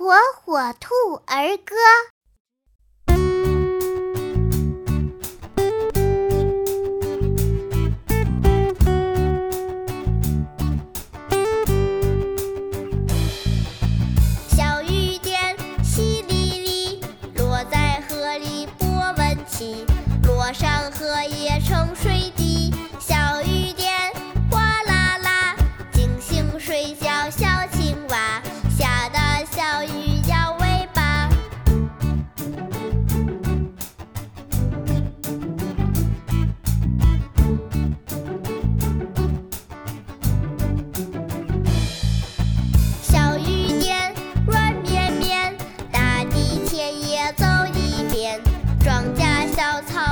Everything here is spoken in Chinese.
火火兔儿歌。小雨点淅沥沥，落在河里波纹起，落上荷叶成水。tells how